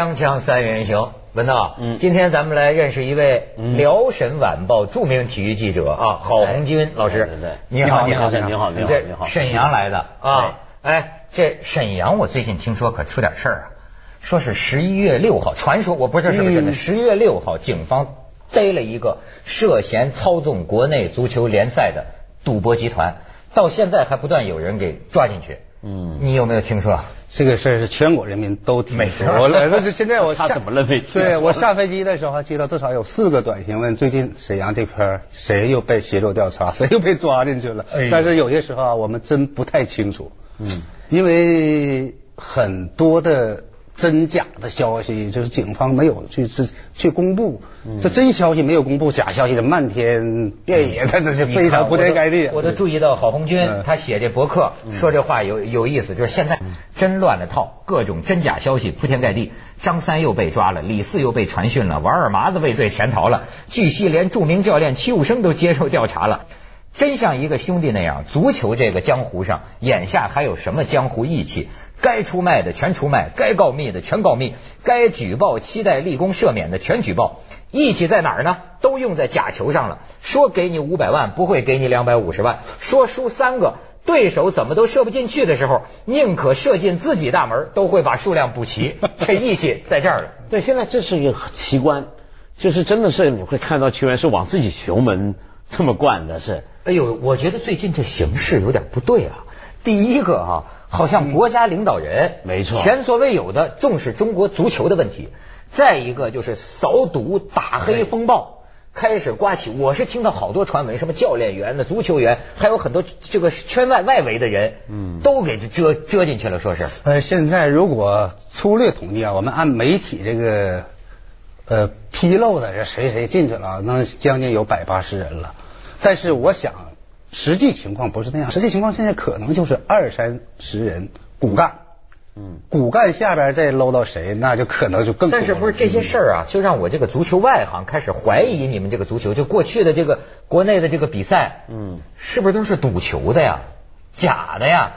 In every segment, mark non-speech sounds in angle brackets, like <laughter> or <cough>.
锵锵三人行，文道，嗯。今天咱们来认识一位嗯。辽沈晚报著名体育记者啊，郝红军老师。对你好，你好好，你好你好。这你好。沈阳来的啊，哎，这沈阳我最近听说可出点事儿啊，说是十一月六号，传说我不知道是不是真的，嗯。十一月六号警方逮了一个涉嫌操纵国内足球联赛的赌博集团，到现在还不断有人给抓进去。嗯。你有没有听说？这个事儿是全国人民都听说了，但是现在我 <laughs> 下他怎么了没对我下飞机的时候还接到至少有四个短信问，最近沈阳这片谁又被协助调查，<laughs> 谁又被抓进去了哎。但是有些时候啊，我们真不太清楚，嗯，因为很多的真假的消息，就是警方没有去去去公布，嗯这真消息没有公布，假消息的漫天遍野，那这是非常铺天盖地。我都注意到郝红军嗯他写这博客说这话有有意思，就是现在真乱了套，各种真假消息铺天盖地。张三又被抓了，李四又被传讯了，王二麻子畏罪潜逃了，据悉连著名教练戚务生都接受调查了。真像一个兄弟那样，足球这个江湖上，眼下还有什么江湖义气？该出卖的全出卖，该告密的全告密，该举报期待立功赦免的全举报。义气在哪儿呢？都用在假球上了。说给你五百万，不会给你两百五十万；说输三个，对手怎么都射不进去的时候，宁可射进自己大门，都会把数量补齐。<laughs> 这义气在这儿了。对，现在这是一个奇观，就是真的是你会看到球员是往自己球门这么灌的，是哎呦，我觉得最近这形势有点不对啊。第一个啊，好像国家领导人没错前所未有的重视中国足球的问题。再一个就是扫赌打黑风暴开始刮起，我是听到好多传闻，什么教练员的、足球员，还有很多这个圈外外围的人，嗯都给遮遮进去了，说是。呃，现在如果粗略统计啊，我们按媒体这个呃披露的这谁谁进去了，那将近有百八十人了。但是我想，实际情况不是那样，实际情况现在可能就是二三十人骨干，嗯，骨干下边再搂到谁，那就可能就更。但是不是这些事儿啊，就让我这个足球外行开始怀疑你们这个足球，就过去的这个国内的这个比赛，嗯，是不是都是赌球的呀？假的呀？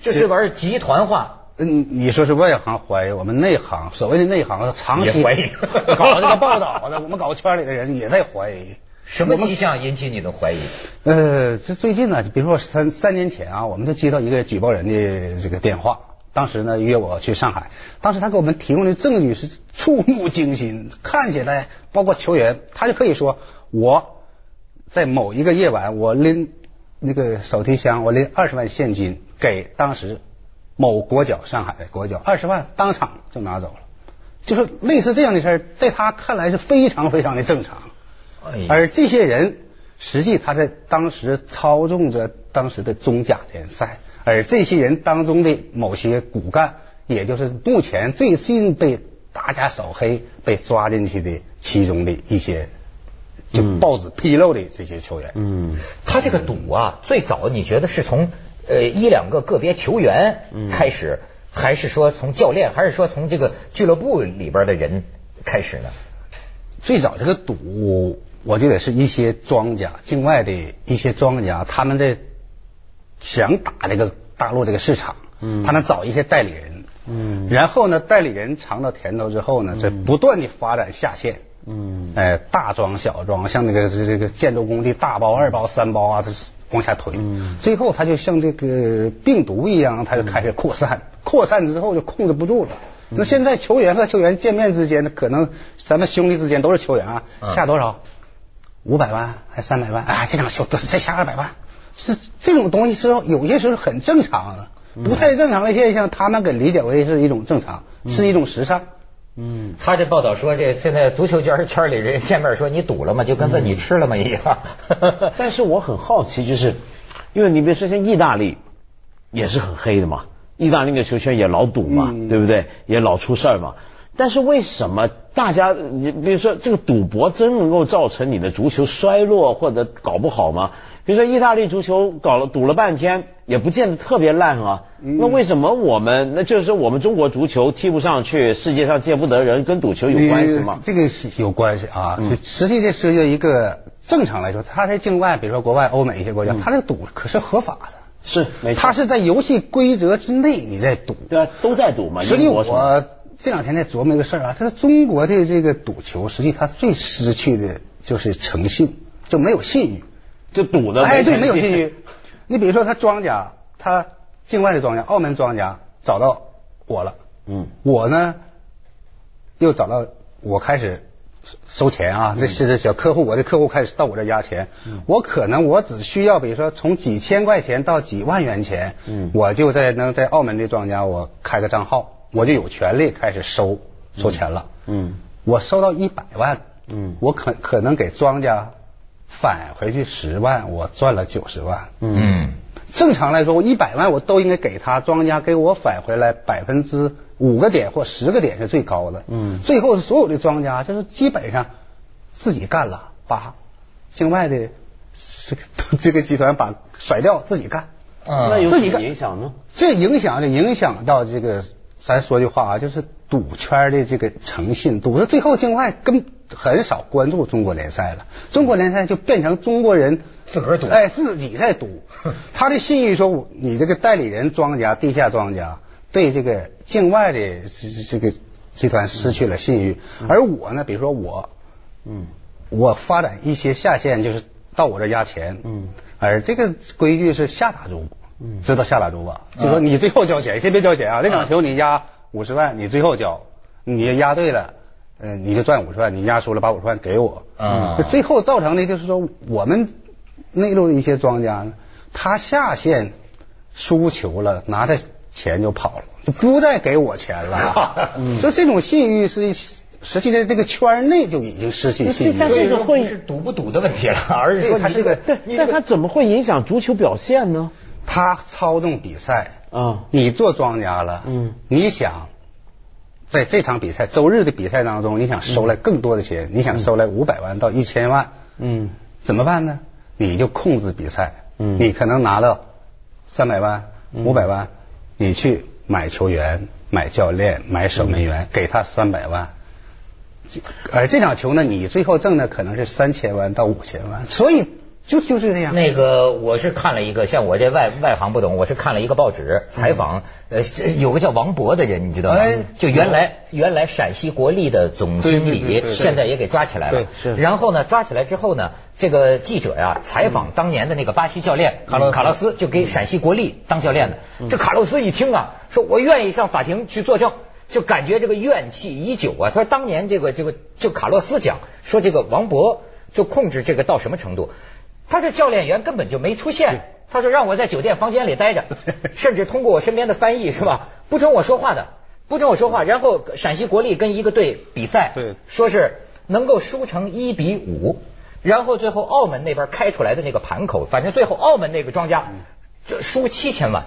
这这玩意儿集团化，嗯，你说是外行怀疑，我们内行，所谓的内行，长期怀疑搞这个报道的，我们搞圈里的人也在怀疑。什么迹象引起你的怀疑？呃，这最近呢，比如说三三年前啊，我们就接到一个举报人的这个电话，当时呢约我去上海，当时他给我们提供的证据是触目惊心，看起来包括球员，他就可以说我在某一个夜晚，我拎那个手提箱，我拎二十万现金给当时某国脚上海的国脚，二十万当场就拿走了，就是类似这样的事儿，在他看来是非常非常的正常。而这些人实际他在当时操纵着当时的中甲联赛，而这些人当中的某些骨干，也就是目前最近被大家扫黑、被抓进去的其中的一些，就嗯报纸披露的这些球员。嗯他这个赌啊，最早你觉得是从呃一两个个别球员嗯开始，还是说从教练，还是说从这个俱乐部里边的人开始呢？最早这个赌，我觉得是一些庄家，境外的一些庄家，他们在想打这个大陆这个市场，嗯。他们找一些代理人，嗯。然后呢，代理人尝到甜头之后呢，这不断的发展下线，嗯。哎，大庄小庄，像那个这这个建筑工地大包、二包、三包啊，这是往下推，嗯。最后他就像这个病毒一样，他就开始扩散，扩散之后就控制不住了。那现在球员和球员见面之间呢，可能咱们兄弟之间都是球员啊，嗯。下多少？五百万还三百万？啊，这场球再下二百万，是这种东西是有些时候很正常的，不太正常的现象，他们给理解为是一种正常，是一种时尚。嗯他这报道说，这现在足球圈圈里人见面说你赌了吗？就跟问你吃了吗一样。<laughs> 但是我很好奇，就是因为你比如说像意大利也是很黑的嘛，意大利的球圈也老赌嘛，嗯对不对？也老出事儿嘛。但是为什么大家，你比如说这个赌博真能够造成你的足球衰落或者搞不好吗？比如说意大利足球搞了赌了半天，也不见得特别烂啊。嗯那为什么我们那就是我们中国足球踢不上去，世界上见不得人，跟赌球有关系吗？这个是有关系啊。嗯实际这涉及到一个正常来说，他在境外，比如说国外、欧美一些国家，嗯他这个赌可是合法的，是，没错。他是在游戏规则之内你在赌。对啊，都在赌嘛。实际英国什么我这两天在琢磨一个事儿啊，他说中国的这个赌球，实际它最失去的就是诚信，就没有信誉。就赌的哎，对，没有信誉。<laughs> 你比如说，他庄家，他境外的庄家，澳门庄家找到我了，嗯，我呢又找到我开始收钱啊，这是小客户，我的客户开始到我这压钱，我可能我只需要比如说从几千块钱到几万元钱，嗯我就在能在澳门的庄家我开个账号，我就有权利开始收收钱了，嗯我收到一百万，嗯我可可能给庄家返回去十万，我赚了九十万。嗯正常来说，我一百万我都应该给他，庄家给我返回来百分之五个点或十个点是最高的。嗯最后所有的庄家就是基本上自己干了，把境外的这个这个集团把甩掉，自己干。嗯，那有什么自己干影响呢？这影响就影响到这个，咱说句话啊，就是赌圈的这个诚信，赌到最后境外跟很少关注中国联赛了，中国联赛就变成中国人自个儿赌哎，自己在赌。<laughs> 他的信誉说，我你这个代理人庄家、地下庄家对这个境外的这这个集团失去了信誉，而我呢，比如说我，嗯我发展一些下线，就是到我这压钱，嗯，而这个规矩是下打注，嗯知道下打注吧？就说你最后交钱，先别交钱啊，那场球你压五十万，你最后交，你压对了，嗯、你就赚五十万，你压输了把五十万给我，啊最后造成的就是说我们内陆的一些庄家呢，他下线输球了，拿着钱就跑了，就不再给我钱了，<laughs> 嗯。所以这种信誉是实际在这个圈内就已经失去信誉了。但这个会是赌不赌的问题了，而是说对它是个你这个对，你这个但他怎么会影响足球表现呢？他操纵比赛，啊，你做庄家了，嗯，你想在这场比赛周日的比赛当中，你想收来更多的钱，你想收来五百万到一千万，嗯。怎么办呢？你就控制比赛，嗯。你可能拿到三百万、嗯。五百万，你去买球员、买教练、买守门员，给他三百万。而这场球呢，你最后挣的可能是三千万到五千万，所以就就是这样。那个我是看了一个，像我这外外行不懂，我是看了一个报纸采访，呃，有个叫王博的人，你知道吗哎？就原来原来陕西国力的总经理，现在也给抓起来了对。是然后呢，抓起来之后呢，这个记者呀采访当年的那个巴西教练卡洛斯卡洛斯，就给陕西国力当教练的。这卡洛斯一听啊，说我愿意上法庭去作证。就感觉这个怨气已久啊！他说当年这个这个就卡洛斯讲说这个王博就控制这个到什么程度？他这教练员根本就没出现，他说让我在酒店房间里待着，<laughs> 甚至通过我身边的翻译是吧，不准我说话的，不准我说话。然后陕西国力跟一个队比赛，对说是能够输成一比五，然后最后澳门那边开出来的那个盘口，反正最后澳门那个庄家就输七千万。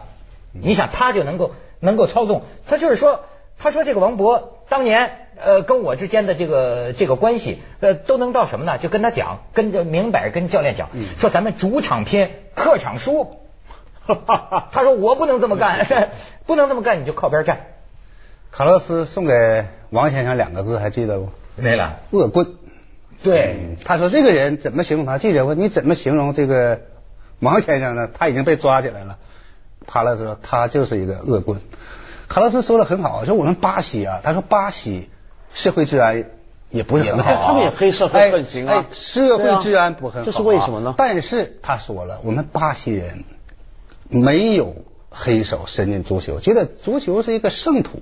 你想他就能够能够操纵，他就是说，他说这个王博当年呃跟我之间的这个这个关系呃都能到什么呢？就跟他讲，跟着明摆跟教练讲，说咱们主场拼，客场输。<laughs> 他说我不能这么干，<laughs> 不能这么干，你就靠边站。卡洛斯送给王先生两个字，还记得不？没了。恶棍。对，嗯他说这个人怎么形容他？记者问你怎么形容这个王先生呢？他已经被抓起来了。卡洛斯说他就是一个恶棍。卡洛斯说的很好，说我们巴西啊，他说巴西社会治安也不是很好啊、他们也黑社会盛行啊哎哎社会治安不很好、啊这是为什么呢但是他说了，我们巴西人没有黑手伸进足球，觉得足球是一个圣土。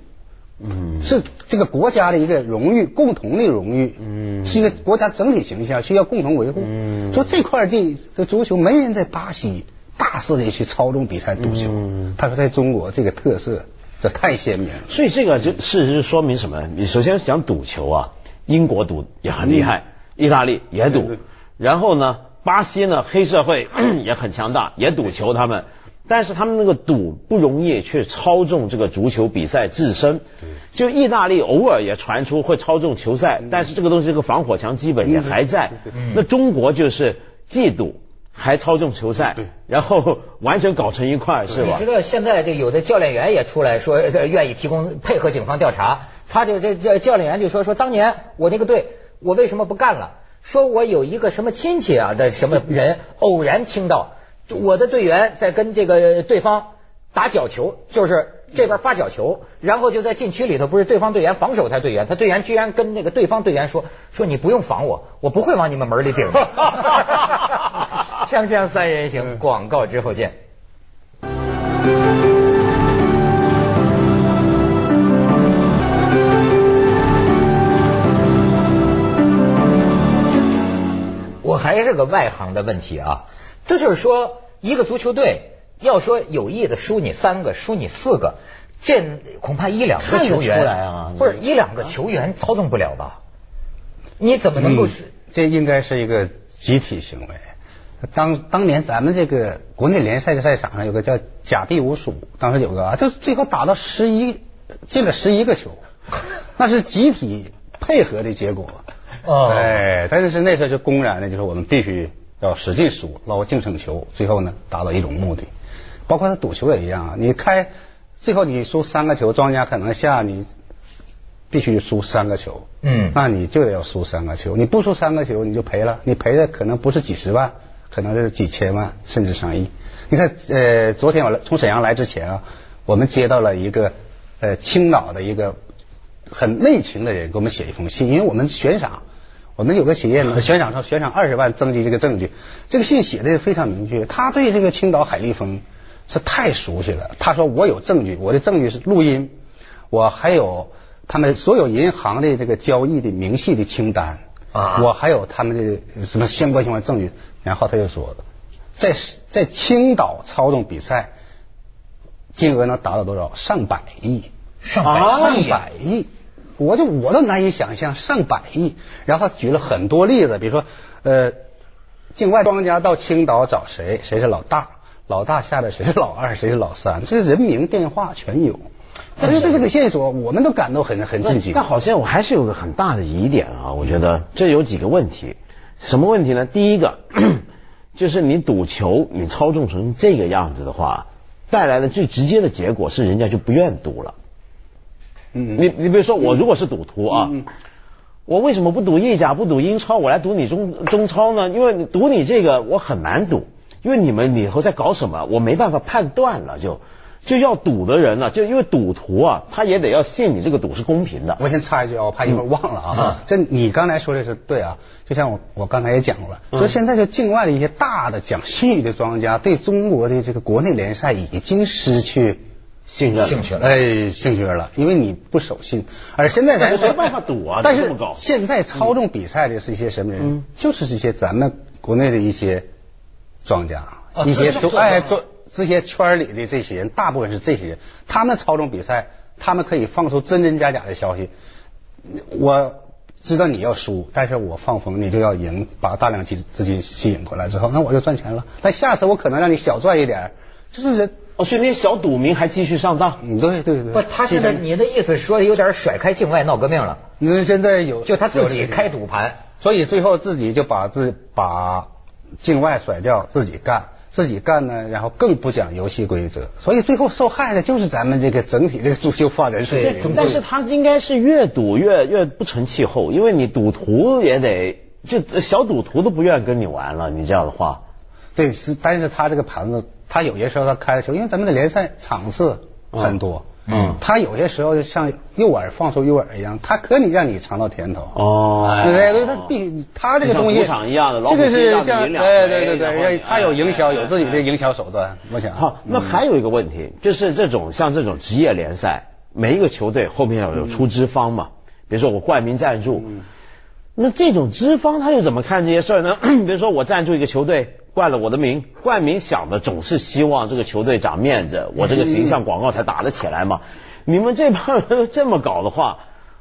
嗯是这个国家的一个荣誉，共同的荣誉，嗯是一个国家整体形象需要共同维护。嗯说这块地这足球没人在巴西大肆的去操纵比赛赌球。嗯他说在中国这个特色这太鲜明了。所以这个就事实说明什么？你首先讲赌球啊，英国赌也很厉害，意大利也赌然后呢，巴西呢黑社会 <coughs> 也很强大，也赌球他们。但是他们那个赌不容易去操纵这个足球比赛自身，就意大利偶尔也传出会操纵球赛，但是这个东西这个防火墙基本也还在。那中国就是既赌还操纵球赛，然后完全搞成一块，是吧你知？道现在这有的教练员也出来说，呃愿意提供配合警方调查。他就这这教练员就说说，当年我那个队，我为什么不干了？说我有一个什么亲戚啊的什么人，偶然听到我的队员在跟这个对方打角球，就是这边发角球，然后就在禁区里头，不是对方队员防守他队员，他队员居然跟那个对方队员说说你不用防我，我不会往你们门里顶的。<laughs> 锵锵三人行，广告之后见。我还是个外行的问题啊，这就是说，一个足球队要说有意的输你三个，输你四个，这恐怕一两个球员看得出来啊不是一两个球员操纵不了吧？你怎么能够是？这应该是一个集体行为。当当年咱们这个国内联赛的赛场上有个叫假币无鼠，当时有个啊，就最后打到十一进了十一个球，<laughs> 那是集体配合的结果。哦哎，但是那时候就公然的，就是我们必须要使劲输，捞净胜球，最后呢达到一种目的。包括他赌球也一样啊，你开最后你输三个球，庄家可能下你必须输三个球，嗯那你就得要输三个球，你不输三个球你就赔了，你赔的可能不是几十万，可能是几千万甚至上亿。你看，呃，昨天我来从沈阳来之前啊，我们接到了一个呃青岛的一个很内情的人给我们写一封信，因为我们悬赏。我们有个企业呢，<laughs> 悬赏上悬赏二十万征集这个证据，这个信写的非常明确，他对这个青岛海利丰是太熟悉了。他说我有证据，我的证据是录音，我还有他们所有银行的这个交易的明细的清单啊我还有他们的什么相关相关证据。然后他就说，在在青岛操纵比赛，金额能达到多少？上百亿。上啊百亿上百亿，我就我都难以想象上百亿。然后他举了很多例子，比如说呃，境外庄家到青岛找谁，谁是老大，老大下边谁是老二，谁是老三，这个人名电话全有。但是对这个线索，我们都感到很很震惊。但好像我还是有个很大的疑点啊，我觉得这有几个问题。什么问题呢？第一个 <clears throat> 就是你赌球，你操纵成这个样子的话，带来的最直接的结果是人家就不愿赌了。嗯你你比如说我如果是赌徒啊，嗯我为什么不赌意甲，不赌英超，我来赌你中中超呢？因为赌你这个我很难赌，因为你们以后在搞什么，我没办法判断了就。就要赌的人呢、就因为赌徒啊，他也得要信你这个赌是公平的。我先插一句啊，我怕一会儿忘了嗯啊。这你刚才说的是对啊，就像我我刚才也讲了，嗯就现在就境外的一些大的讲信誉的庄家，对中国的这个国内联赛已经失去信任兴趣了哎兴趣了，因为你不守信。而现在咱没办法赌啊但是现在操纵比赛的是一些什么人？嗯就是这些咱们国内的一些庄家，啊一些都哎做这些圈儿里的这些人，大部分是这些人，他们操纵比赛，他们可以放出真真假假的消息。我知道你要输，但是我放风，你就要赢，把大量资资金吸引过来之后，那我就赚钱了。但下次我可能让你小赚一点儿，就是人，哦，所以那些小赌民还继续上当。嗯，对对对。不，他现在你的意思说有点甩开境外闹革命了，那现在有就他自己开赌盘。所以最后自己就把自把境外甩掉，自己干，自己干呢，然后更不讲游戏规则，所以最后受害的就是咱们这个整体这个足球发展水对平。但是他应该是越赌越越不成气候，因为你赌徒也得就小赌徒都不愿意跟你玩了，你这样的话，对，是，但是他这个盘子，他有些时候他开的球，因为咱们的联赛场次很多，嗯他有些时候就像诱饵放出诱饵一样，他可以让你尝到甜头。哦。对对，他必他这个东西像赌场一样的这个是像对对对对，他有营销，哎有自己的哎。营销手段，我想。好，那还有一个问题，就是这种像这种职业联赛，每一个球队后面要有出资方嘛，比如说我冠名赞助，那这种资方他又怎么看这些事儿呢？<clears throat> 比如说我赞助一个球队，冠了我的名，冠名想的总是希望这个球队长面子，我这个形象广告才打得起来嘛。你们这帮人这么搞的话，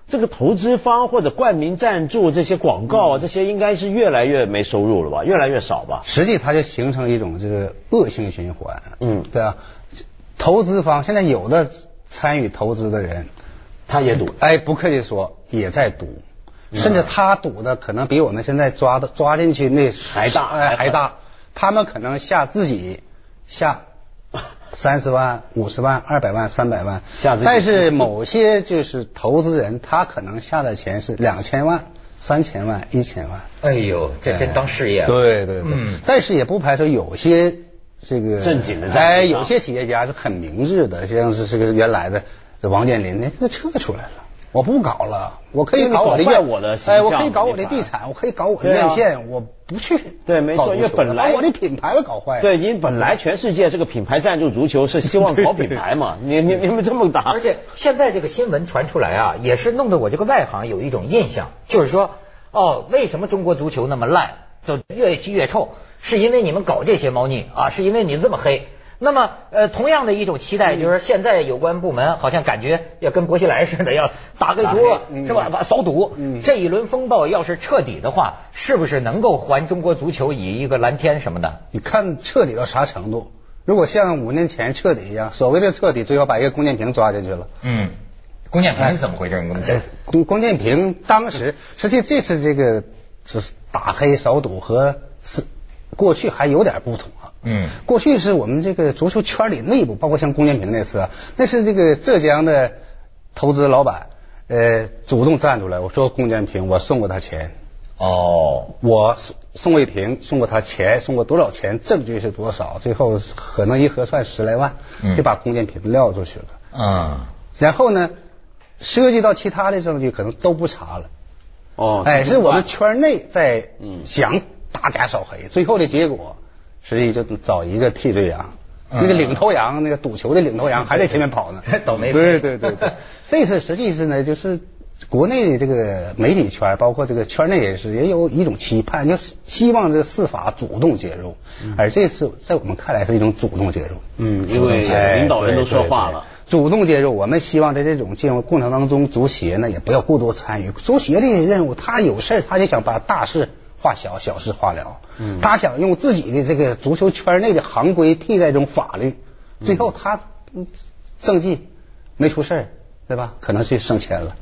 这个投资方或者冠名赞助这些广告啊，这些应该是越来越没收入了吧，越来越少吧？实际它就形成一种这个恶性循环。嗯对啊，投资方现在有的参与投资的人，他也赌。哎，不客气说，也在赌，甚至他赌的可能比我们现在抓的抓进去那还大哎，还还大。他们可能下自己下三十万、五十万、二百万、三百万下自己但是某些就是投资人，他可能下的钱是两千万、三千万、一千万。哎呦，这这当事业了。对对对，嗯但是也不排除有些这个正经的在哎，有些企业家是很明智的，像是这个原来的这王健林，那撤出来了。我不搞了，我可以搞我的因为你搞坏院我的我可以搞我的地产，我可以搞我的院线，我不去对没错搞足球因为本来把我的品牌都搞坏了。对，因为本来全世界这个品牌赞助足球是希望搞品牌嘛，你你你们这么打，而且现在这个新闻传出来啊，也是弄得我这个外行有一种印象，就是说，哦，为什么中国足球那么烂，就越踢越臭，是因为你们搞这些猫腻啊，是因为你这么黑。那么，呃，同样的一种期待，就是现在有关部门好像感觉要跟薄熙来似的，要打黑打 <laughs> 桌黑嗯是吧？把扫毒。嗯这一轮风暴要是彻底的话，是不是能够还中国足球以一个蓝天什么的？你看彻底到啥程度？如果像五年前彻底一样，所谓的彻底，最后把一个龚建平抓进去了。嗯，龚建平是怎么回事？你给我们讲这。龚龚建平当时，实际这次这个是打黑扫赌和是过去还有点不同啊。嗯过去是我们这个足球圈里内部，包括像龚建平那次啊，那是这个浙江的投资老板，呃，主动站出来，我说龚建平，我送过他钱，哦，我宋宋卫平送过他钱，送过多少钱，证据是多少，最后可能一核算十来万嗯，就把龚建平撂出去了。嗯。然后呢，涉及到其他的证据，可能都不查了。哦，哎，是我们圈内在嗯想大家扫黑，最后的结果，实际就找一个替罪羊。嗯那个领头羊，那个赌球的领头羊 <laughs> 还在前面跑呢 <laughs> 倒霉对对对对，<laughs> 这次实际是呢，就是国内的这个媒体圈，包括这个圈内人士，也有一种期盼，就是希望这个司法主动介入。而这次在我们看来是一种主动介入。嗯，因为哎领导人都说话了。。主动介入，我们希望在这种介入过程当中，足协呢也不要过多参与。足协的任务，他有事儿他就想把大事化小，小事化了。嗯他想用自己的这个足球圈内的行规替代这种法律，最后他嗯政绩没出事儿，对吧？可能去升迁了。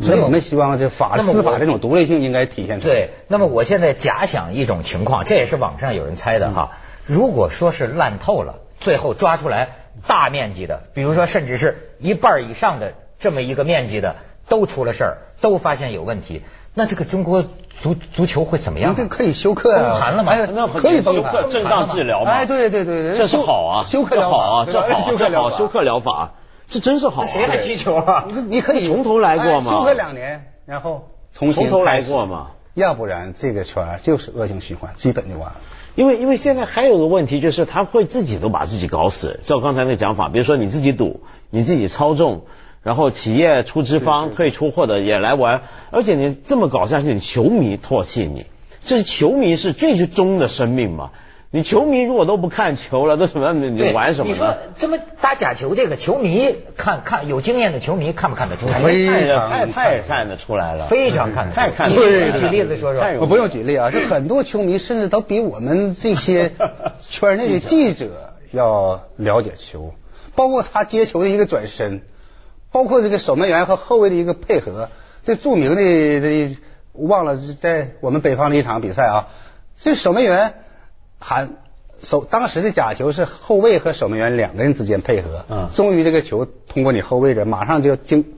所以我们希望这法司法这种独立性应该体现出来。对，那么我现在假想一种情况，这也是网上有人猜的哈。如果说是烂透了，最后抓出来大面积的，比如说甚至是一半以上的这么一个面积的都出了事儿，都发现有问题，那这个中国足足球会怎么样这？可以休克啊，崩盘了嘛哎那可以崩盘休克，正当治疗嘛。哎，对对对对，这是好啊，休克疗法这好啊，这对吧好，休克疗法这好，休克疗法，这真是好啊。谁还踢球啊？你你可以从头来过嘛哎休克两年，然后重新从头来过嘛。要不然这个圈儿就是恶性循环，基本就完了。因为因为现在还有个问题，就是他会自己都把自己搞死。照刚才那讲法，比如说你自己赌，你自己操纵，然后企业出资方退出或者也来玩，而且你这么搞下去，你球迷唾弃你，这是球迷是最终的生命嘛。你球迷如果都不看球了，都什么你你玩什么你说呢？这么打假球，这个球迷看看有经验的球迷看不看得出来？非太常太太看得出来了，非常看得出来。太看得出来了你举例子说说。我不用举例啊，就很多球迷甚至都比我们这些 <laughs> 圈内的记者要了解球，包括他接球的一个转身，包括这个守门员和后卫的一个配合。这著名的这忘了在我们北方的一场比赛啊，这守门员喊守当时的假球是后卫和守门员两个人之间配合，嗯终于这个球通过你后卫这马上就经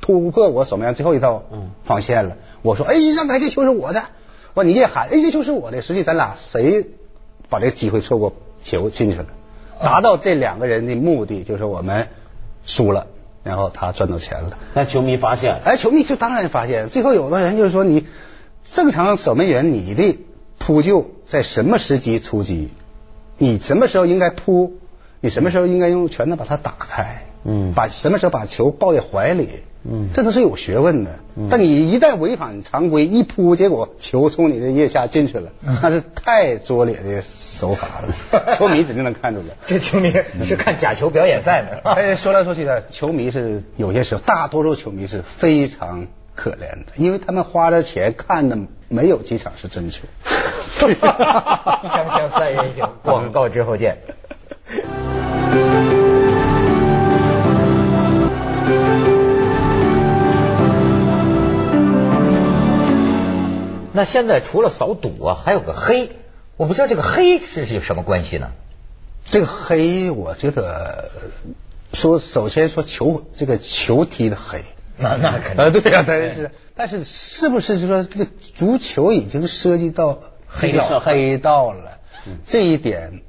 突破我守门员最后一道嗯防线了。我说，哎，让开，这球是我的。我说你也喊，哎，这球是我的。实际咱俩谁把这个机会错过，球进去了，达到这两个人的目的，就是我们输了，然后他赚到钱了。那球迷发现，哎，球迷就当然发现，最后有的人就是说，你正常守门员你的扑救在什么时机出击，你什么时候应该扑，你什么时候应该用拳头把它打开，嗯。把什么时候把球抱在怀里，嗯这都是有学问的。嗯但你一旦违反常规，一扑，结果球从你的腋下进去了，嗯那是太拙劣的手法了，<laughs> 球迷指定能看出来。这球迷是看假球表演赛的。<laughs> 哎，说来说去的，球迷是有些时候，大多数球迷是非常可怜的，因为他们花了钱看的没有几场是真球。<laughs> 锵锵三人行，广告之后见。那现在除了扫赌啊，还有个黑，我不知道这个黑是是有什么关系呢？这个黑，我觉得说，首先说球这个球踢的黑。那那肯定啊，对呀、但是但是是不是就说这个足球已经涉及到黑道黑道了？这一点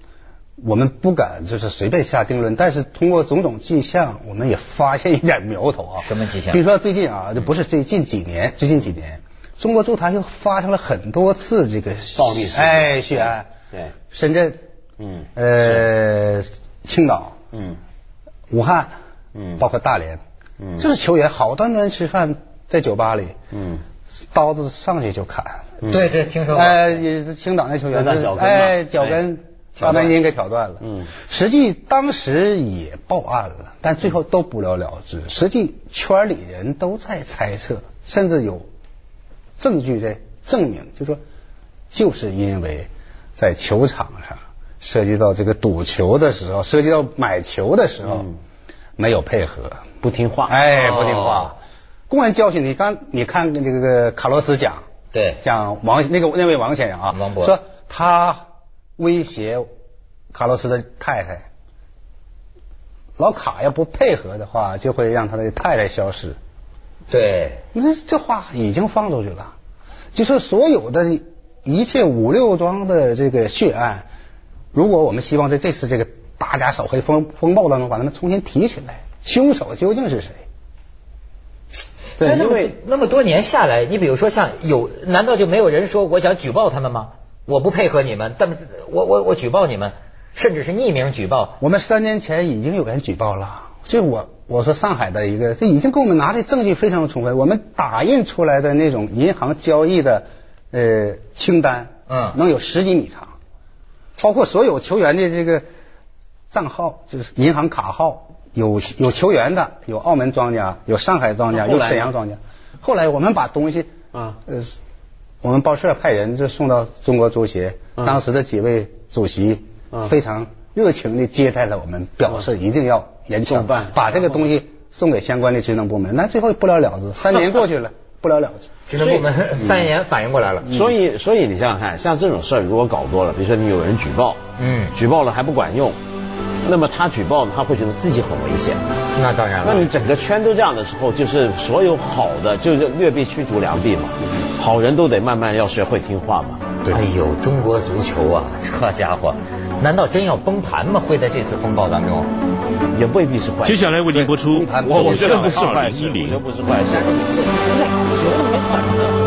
我们不敢就是随便下定论，但是通过种种迹象，我们也发现一点苗头啊。什么迹象比如说最近啊，这不是最近几年，最近几年，中国足坛又发生了很多次这个暴力事件。哎，血案。对，深圳，嗯呃，青岛，嗯。武汉，嗯。包括大连，嗯。就是球员好端端吃饭在酒吧里，嗯，刀子上去就砍。嗯。对对，听说过。哎，也是青岛那球员，那脚跟哎，脚跟哎。挑断大半筋给挑断了。嗯。实际当时也报案了，但最后都不了了之。实际圈里人都在猜测，甚至有证据在证明，就说就是因为在球场上涉及到这个赌球的时候，涉及到买球的时候、嗯。没有配合，不听话，哎，不听哦。话，公然教训你。刚你看这个卡洛斯讲，对，讲王那个那位王先生啊，王博。说他威胁卡洛斯的太太，老卡要不配合的话，就会让他的太太消失。对，你这这话已经放出去了，就是所有的一切五六桩的这个血案，如果我们希望在这次这个大家扫黑风风暴当中把他们重新提起来，凶手究竟是谁？对，因为那么多年下来，你比如说像有，难道就没有人说我想举报他们吗？我不配合你们，但我我我举报你们，甚至是匿名举报。我们三年前已经有人举报了，这我我说上海的一个，这已经给我们拿的证据非常充分，我们打印出来的那种银行交易的呃清单，嗯。能有十几米长，包括所有球员的这个账号，就是银行卡号，有有球员的，有澳门庄家，有上海庄家，有沈阳庄家。后来我们把东西，啊呃，我们报社派人就送到中国足协，嗯。当时的几位主席嗯。非常热情的接待了我们，表示一定要严办把这个东西送给相关的职能部门。那最后不了了之，三年过去了，<laughs> 不了了之。职能部门 <laughs> 三年反应过来了。所以所以你想想看，像这种事儿如果搞多了，比如说你有人举报，嗯，举报了还不管用，那么他举报呢，他会觉得自己很危险。那当然了。那你整个圈都这样的时候，就是所有好的就是劣币驱逐良币嘛，好人都得慢慢要学会听话嘛。哎呦，中国足球啊，这家伙，难道真要崩盘吗？会在这次风暴当中？也未必是坏事。接下来为您播出《对我我觉得不是坏事，我觉得》。不是坏事。<laughs>